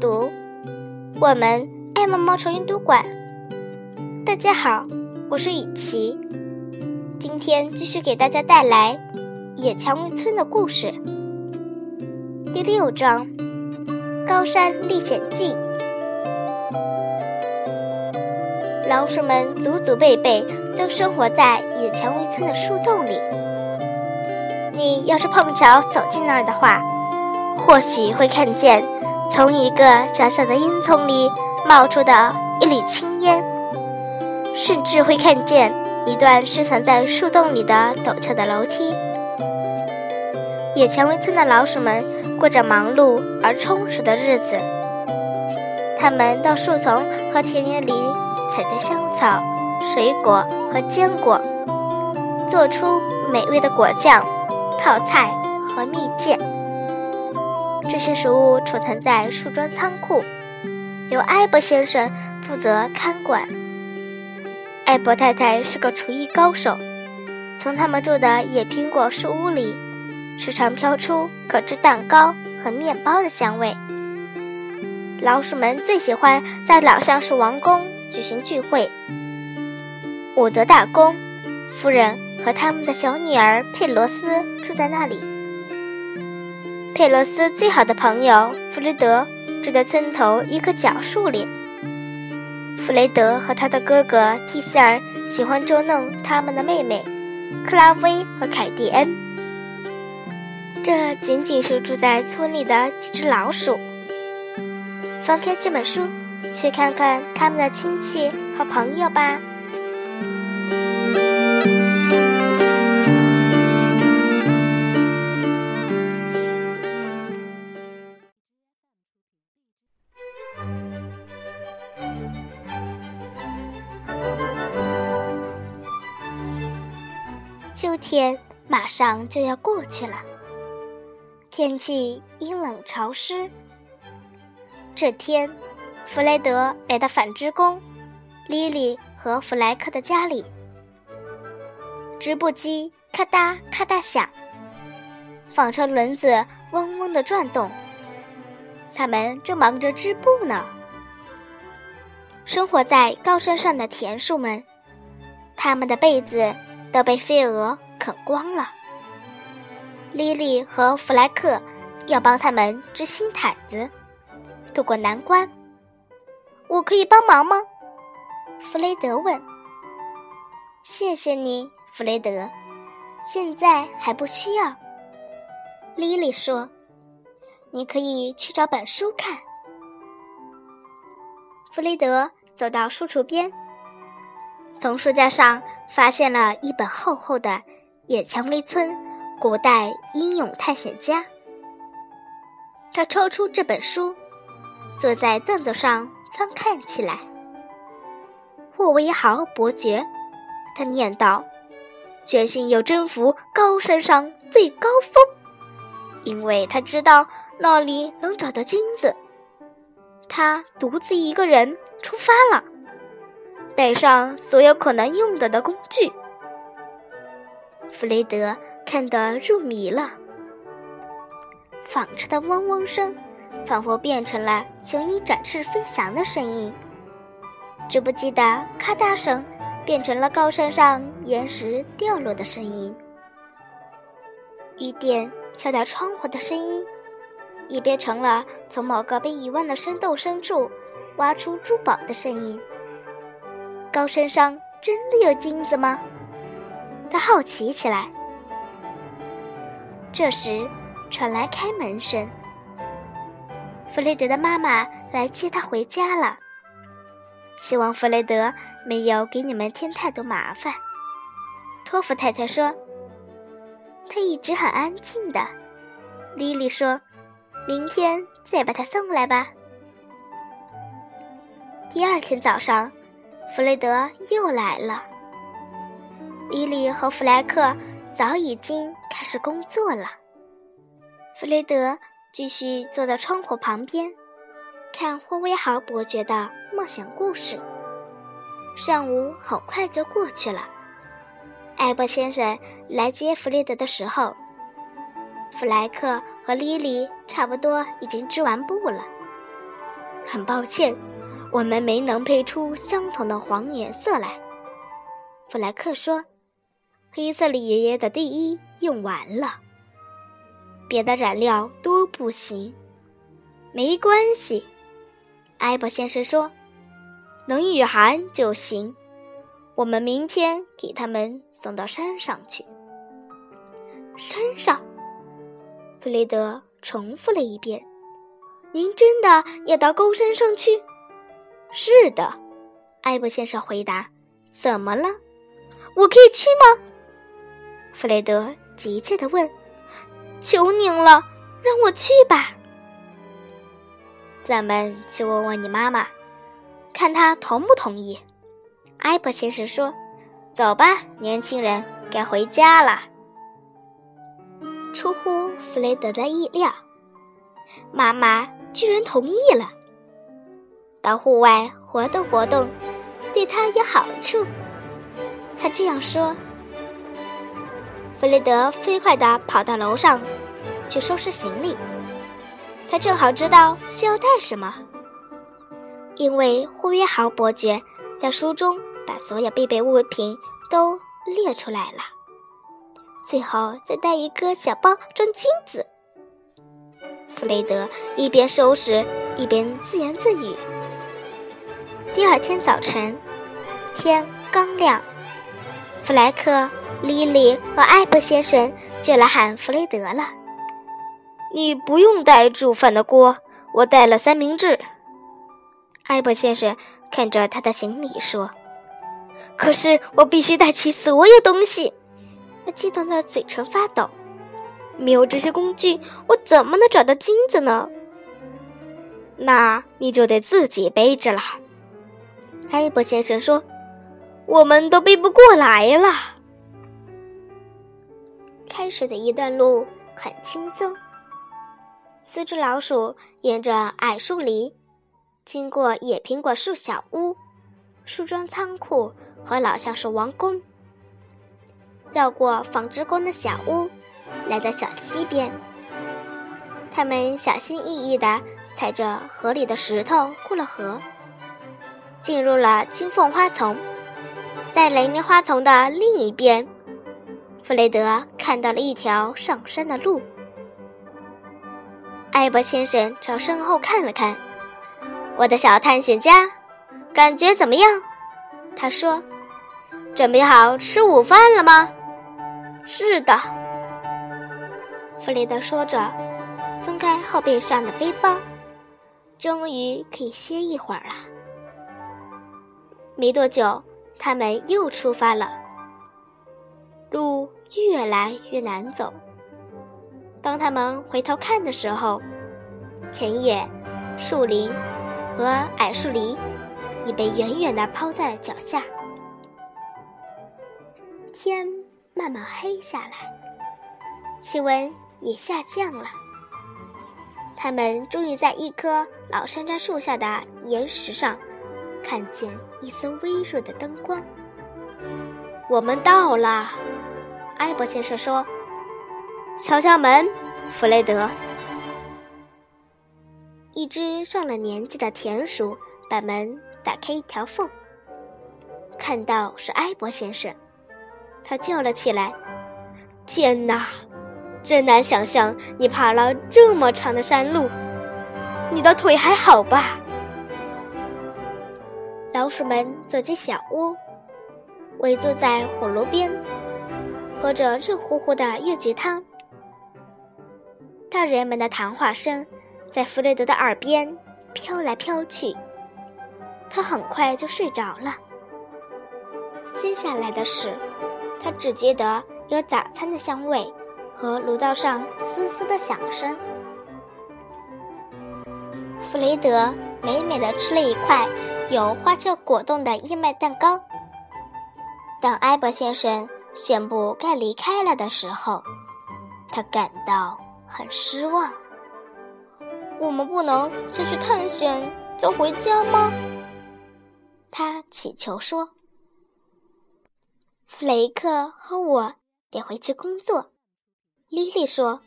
读，我们爱毛毛虫阅读馆。大家好，我是雨琪，今天继续给大家带来《野蔷薇村的故事》第六章《高山历险记》。老鼠们祖祖辈辈都生活在野蔷薇村的树洞里。你要是碰巧走进那儿的话，或许会看见从一个小小的烟囱里冒出的一缕青烟，甚至会看见一段深藏在树洞里的陡峭的楼梯。野蔷薇村的老鼠们过着忙碌而充实的日子，它们到树丛和田野里。采摘香草、水果和坚果，做出美味的果酱、泡菜和蜜饯。这些食物储藏在树桩仓库，由艾伯先生负责看管。艾伯太太是个厨艺高手，从他们住的野苹果树屋里，时常飘出可制蛋糕和面包的香味。老鼠们最喜欢在老橡树王宫。举行聚会，伍德大公夫人和他们的小女儿佩罗斯住在那里。佩罗斯最好的朋友弗雷德住在村头一棵角树里。弗雷德和他的哥哥蒂斯尔喜欢捉弄他们的妹妹克拉薇和凯蒂恩。这仅仅是住在村里的几只老鼠。翻开这本书。去看看他们的亲戚和朋友吧。上就要过去了，天气阴冷潮湿。这天。弗雷德来到纺织工莉莉和弗莱克的家里，织布机咔嗒咔嗒响，纺车轮子嗡嗡的转动，他们正忙着织布呢。生活在高山上的田鼠们，他们的被子都被飞蛾啃光了。莉莉和弗莱克要帮他们织新毯子，渡过难关。我可以帮忙吗？弗雷德问。谢谢你，弗雷德。现在还不需要。莉莉说：“你可以去找本书看。”弗雷德走到书橱边，从书架上发现了一本厚厚的《野蔷薇村古代英勇探险家》。他抽出这本书，坐在凳子上。翻看起来，霍维豪伯爵，他念道：“决心要征服高山上最高峰，因为他知道那里能找到金子。他独自一个人出发了，带上所有可能用到的工具。”弗雷德看得入迷了，纺车的嗡嗡声。仿佛变成了雄鹰展翅飞翔的声音，织布机的咔嗒声变成了高山上岩石掉落的声音，雨点敲打窗户的声音也变成了从某个被遗忘的山洞深处挖出珠宝的声音。高山上真的有金子吗？他好奇起来。这时，传来开门声。弗雷德的妈妈来接他回家了。希望弗雷德没有给你们添太多麻烦。托福太太说：“他一直很安静的。”莉莉说：“明天再把他送来吧。”第二天早上，弗雷德又来了。莉莉和弗莱克早已经开始工作了。弗雷德。继续坐在窗户旁边，看霍威豪伯爵的冒险故事。上午很快就过去了。艾伯先生来接弗雷德的时候，弗莱克和莉莉差不多已经织完布了。很抱歉，我们没能配出相同的黄颜色来。”弗莱克说：“黑色里爷爷的第一用完了，别的染料都不行。”没关系，艾博先生说：“能御寒就行。我们明天给他们送到山上去。”山上，弗雷德重复了一遍：“您真的要到高山上去？”“是的。”艾博先生回答。“怎么了？我可以去吗？”弗雷德急切地问。“求您了，让我去吧。”咱们去问问你妈妈，看她同不同意。艾伯先生说：“走吧，年轻人，该回家了。”出乎弗雷德的意料，妈妈居然同意了。到户外活动活动，对他有好处。他这样说。弗雷德飞快地跑到楼上，去收拾行李。他正好知道需要带什么，因为霍约豪伯爵在书中把所有必备物品都列出来了。最后再带一个小包装金子。弗雷德一边收拾一边自言自语。第二天早晨，天刚亮，弗莱克、莉莉和艾伯先生就来喊弗雷德了。你不用带煮饭的锅，我带了三明治。艾伯先生看着他的行李说：“可是我必须带齐所有东西。”他激动的嘴唇发抖。没有这些工具，我怎么能找到金子呢？那你就得自己背着了。艾伯先生说：“我们都背不过来了。”开始的一段路很轻松。四只老鼠沿着矮树林，经过野苹果树小屋、树桩仓库和老橡树王宫，绕过纺织工的小屋，来到小溪边。他们小心翼翼地踩着河里的石头过了河，进入了金凤花丛。在雷鸣花丛的另一边，弗雷德看到了一条上山的路。艾伯先生朝身后看了看，我的小探险家，感觉怎么样？他说：“准备好吃午饭了吗？”“是的。”弗雷德说着，松开后背上的背包，终于可以歇一会儿了。没多久，他们又出发了，路越来越难走。当他们回头看的时候，田野、树林和矮树林已被远远地抛在了脚下。天慢慢黑下来，气温也下降了。他们终于在一棵老山楂树下的岩石上看见一丝微弱的灯光。我们到了，艾伯先生说。敲敲门，弗雷德。一只上了年纪的田鼠把门打开一条缝，看到是埃博先生，他叫了起来：“天哪，真难想象你爬了这么长的山路，你的腿还好吧？”老鼠们走进小屋，围坐在火炉边，喝着热乎乎的月菊汤。大人们的谈话声在弗雷德的耳边飘来飘去，他很快就睡着了。接下来的事，他只觉得有早餐的香味和炉灶上嘶嘶的响声。弗雷德美美的吃了一块有花椒果冻的燕麦蛋糕。当埃伯先生宣布该离开了的时候，他感到。很失望。我们不能先去探险再回家吗？他乞求说。弗雷克和我得回去工作，莉莉说。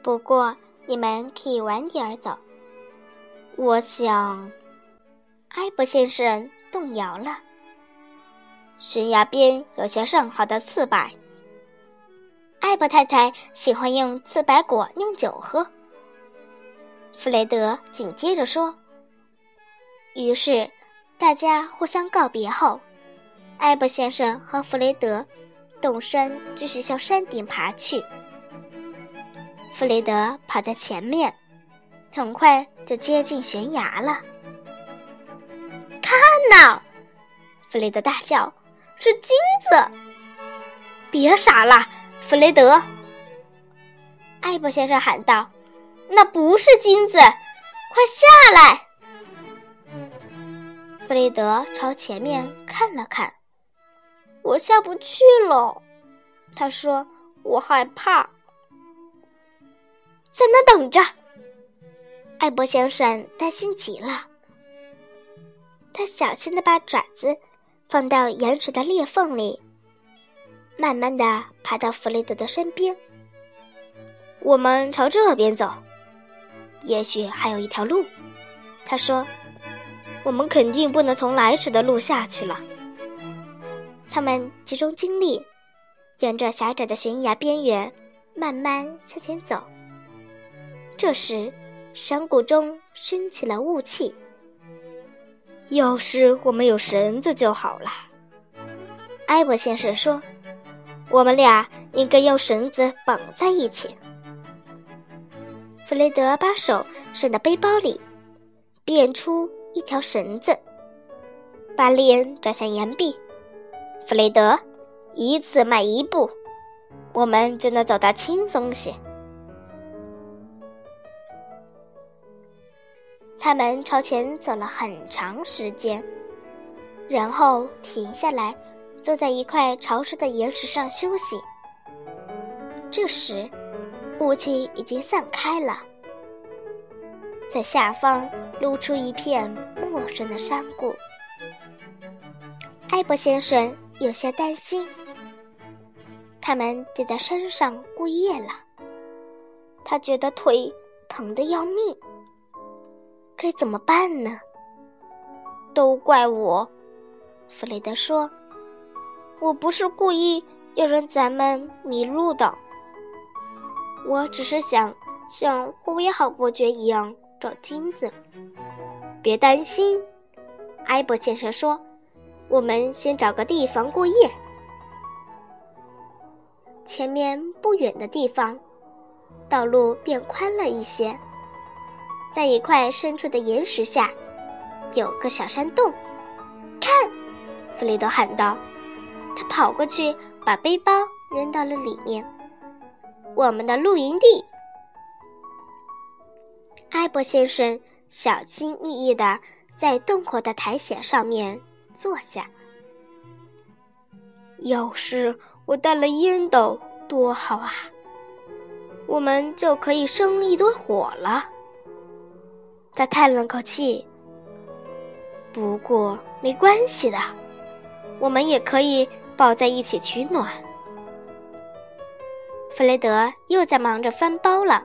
不过你们可以晚点儿走。我想，艾博先生动摇了。悬崖边有些上好的刺柏。艾博太太喜欢用刺柏果酿酒喝。弗雷德紧接着说。于是，大家互相告别后，艾博先生和弗雷德动身继续向山顶爬去。弗雷德跑在前面，很快就接近悬崖了。看呐！弗雷德大叫：“是金子！”别傻了，弗雷德！艾博先生喊道：“那不是金子，快下来！”弗雷德朝前面看了看，我下不去了。他说：“我害怕。”在那等着。艾博先生担心极了，他小心的把爪子放到岩石的裂缝里，慢慢的爬到弗雷德的身边。我们朝这边走，也许还有一条路。他说：“我们肯定不能从来时的路下去了。”他们集中精力，沿着狭窄的悬崖边缘慢慢向前走。这时，山谷中升起了雾气。要是我们有绳子就好了，艾博先生说：“我们俩应该用绳子绑在一起。”弗雷德把手伸到背包里，变出一条绳子，把脸转向岩壁。弗雷德，一次迈一步，我们就能走得轻松些。他们朝前走了很长时间，然后停下来，坐在一块潮湿的岩石上休息。这时，雾气已经散开了，在下方露出一片陌生的山谷。艾博先生有些担心，他们得在山上过夜了。他觉得腿疼得要命。该怎么办呢？都怪我，弗雷德说：“我不是故意要让咱们迷路的，我只是想像霍威好伯爵一样找金子。”别担心，埃博先生说：“我们先找个地方过夜。”前面不远的地方，道路变宽了一些。在一块深处的岩石下，有个小山洞。看，弗雷德喊道。他跑过去，把背包扔到了里面。我们的露营地。艾博先生小心翼翼地在洞口的苔藓上面坐下。要是我带了烟斗，多好啊！我们就可以生一堆火了。他叹了口气。不过没关系的，我们也可以抱在一起取暖。弗雷德又在忙着翻包了。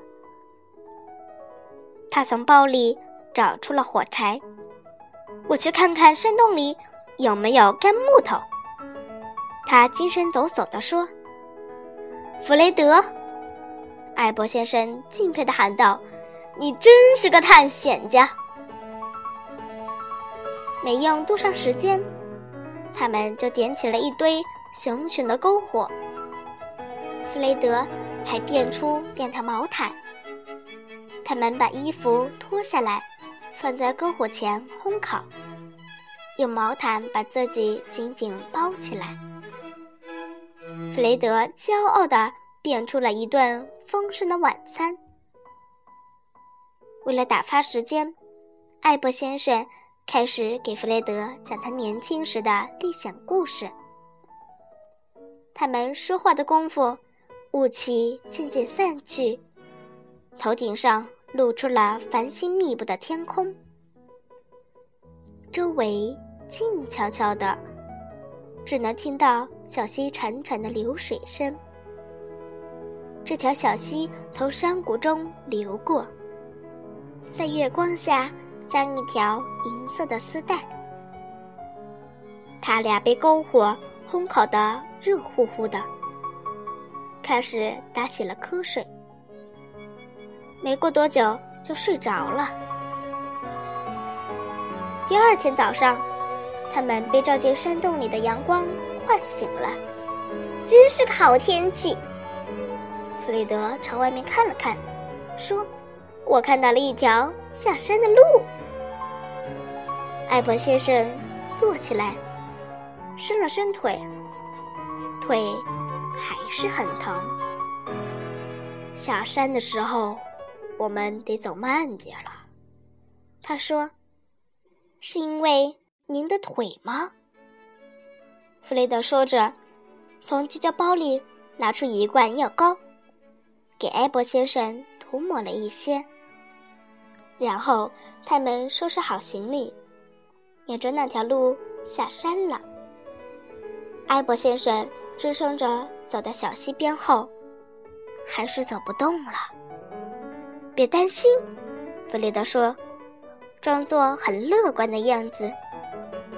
他从包里找出了火柴。我去看看山洞里有没有干木头。他精神抖擞地说：“弗雷德！”艾博先生敬佩地喊道。你真是个探险家！没用多长时间，他们就点起了一堆熊熊的篝火。弗雷德还变出两条毛毯。他们把衣服脱下来，放在篝火前烘烤，用毛毯把自己紧紧包起来。弗雷德骄傲地变出了一顿丰盛的晚餐。为了打发时间，艾博先生开始给弗雷德讲他年轻时的历险故事。他们说话的功夫，雾气渐渐散去，头顶上露出了繁星密布的天空。周围静悄悄的，只能听到小溪潺潺的流水声。这条小溪从山谷中流过。在月光下像一条银色的丝带。他俩被篝火烘烤得热乎乎的，开始打起了瞌睡。没过多久就睡着了。第二天早上，他们被照进山洞里的阳光唤醒了。真是个好天气。弗雷德朝外面看了看，说：“我看到了一条下山的路。”艾伯先生坐起来，伸了伸腿，腿还是很疼。下山的时候。我们得走慢点了，他说：“是因为您的腿吗？”弗雷德说着，从急救包里拿出一罐药膏，给艾博先生涂抹了一些。然后他们收拾好行李，沿着那条路下山了。埃博先生支撑着走到小溪边后，还是走不动了。别担心，弗雷德说，装作很乐观的样子，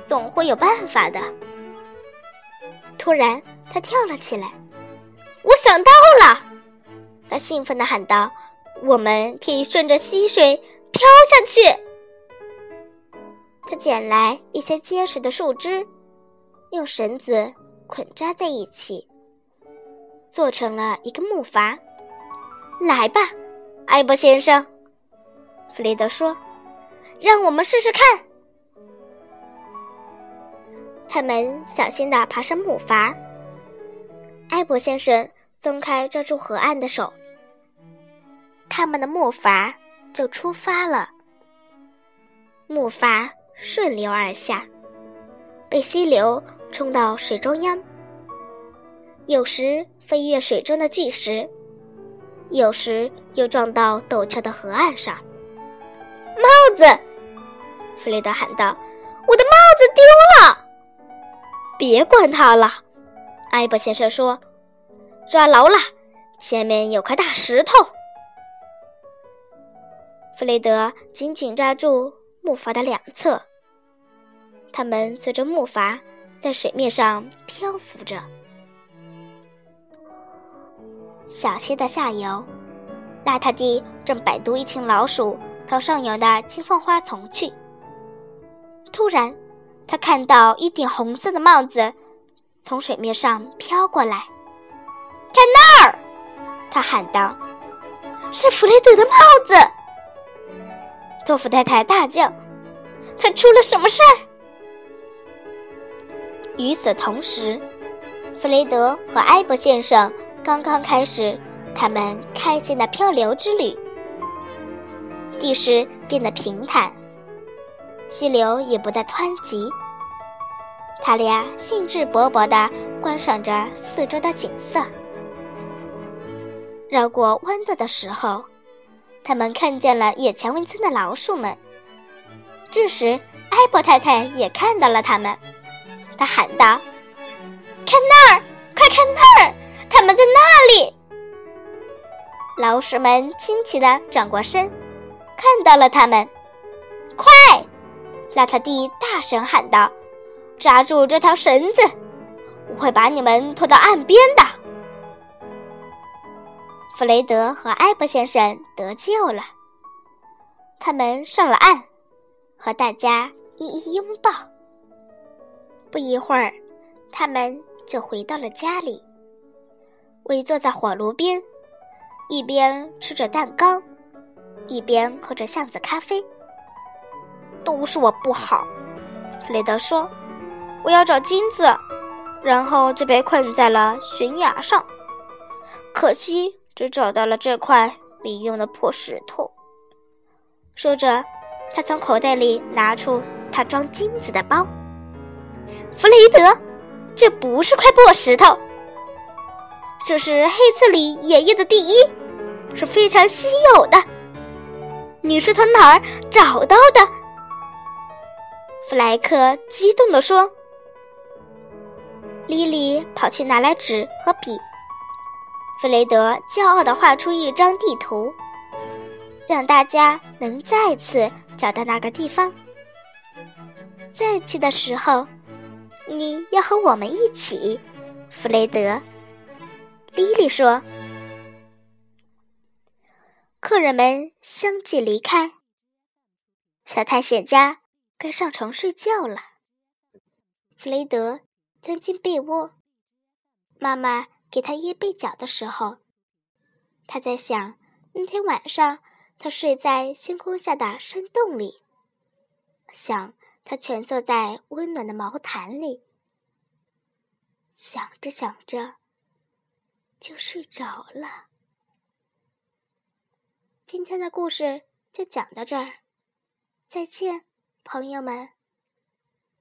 总会有办法的。突然，他跳了起来，我想到了！他兴奋地喊道：“我们可以顺着溪水飘下去。”他捡来一些结实的树枝，用绳子捆扎在一起，做成了一个木筏。来吧！艾博先生，弗雷德说：“让我们试试看。”他们小心地爬上木筏。艾博先生松开抓住河岸的手，他们的木筏就出发了。木筏顺流而下，被溪流冲到水中央，有时飞越水中的巨石。有时又撞到陡峭的河岸上。帽子，弗雷德喊道：“我的帽子丢了！”别管它了，艾伯先生说：“抓牢了，前面有块大石头。”弗雷德紧紧抓住木筏的两侧，他们随着木筏在水面上漂浮着。小溪的下游，邋遢地正摆渡一群老鼠到上游的金凤花丛去。突然，他看到一顶红色的帽子从水面上飘过来。看那儿！他喊道：“是弗雷德的帽子！”托夫太太大叫：“他出了什么事儿？”与此同时，弗雷德和埃博先生。刚刚开始，他们开进的漂流之旅。地势变得平坦，溪流也不再湍急。他俩兴致勃勃地观赏着四周的景色。绕过弯道的时候，他们看见了野蔷薇村的老鼠们。这时，艾伯太太也看到了他们，她喊道：“看那儿，快看那儿！”他们在那里。老鼠们惊奇地转过身，看到了他们。快！邋遢地大声喊道：“抓住这条绳子，我会把你们拖到岸边的。”弗雷德和埃博先生得救了，他们上了岸，和大家一一拥抱。不一会儿，他们就回到了家里。围坐在火炉边，一边吃着蛋糕，一边喝着巷子咖啡。都是我不好，弗雷德说：“我要找金子，然后就被困在了悬崖上。可惜只找到了这块没用的破石头。”说着，他从口袋里拿出他装金子的包。弗雷德，这不是块破石头。这是黑刺里爷爷的第一，是非常稀有的。你是从哪儿找到的？弗莱克激动地说。莉莉跑去拿来纸和笔，弗雷德骄傲地画出一张地图，让大家能再次找到那个地方。再去的时候，你要和我们一起，弗雷德。莉莉说。客人们相继离开，小探险家该上床睡觉了。弗雷德钻进被窝，妈妈给他掖被角的时候，他在想那天晚上他睡在星空下的山洞里，想他蜷缩在温暖的毛毯里，想着想着就睡着了。今天的故事就讲到这儿，再见，朋友们。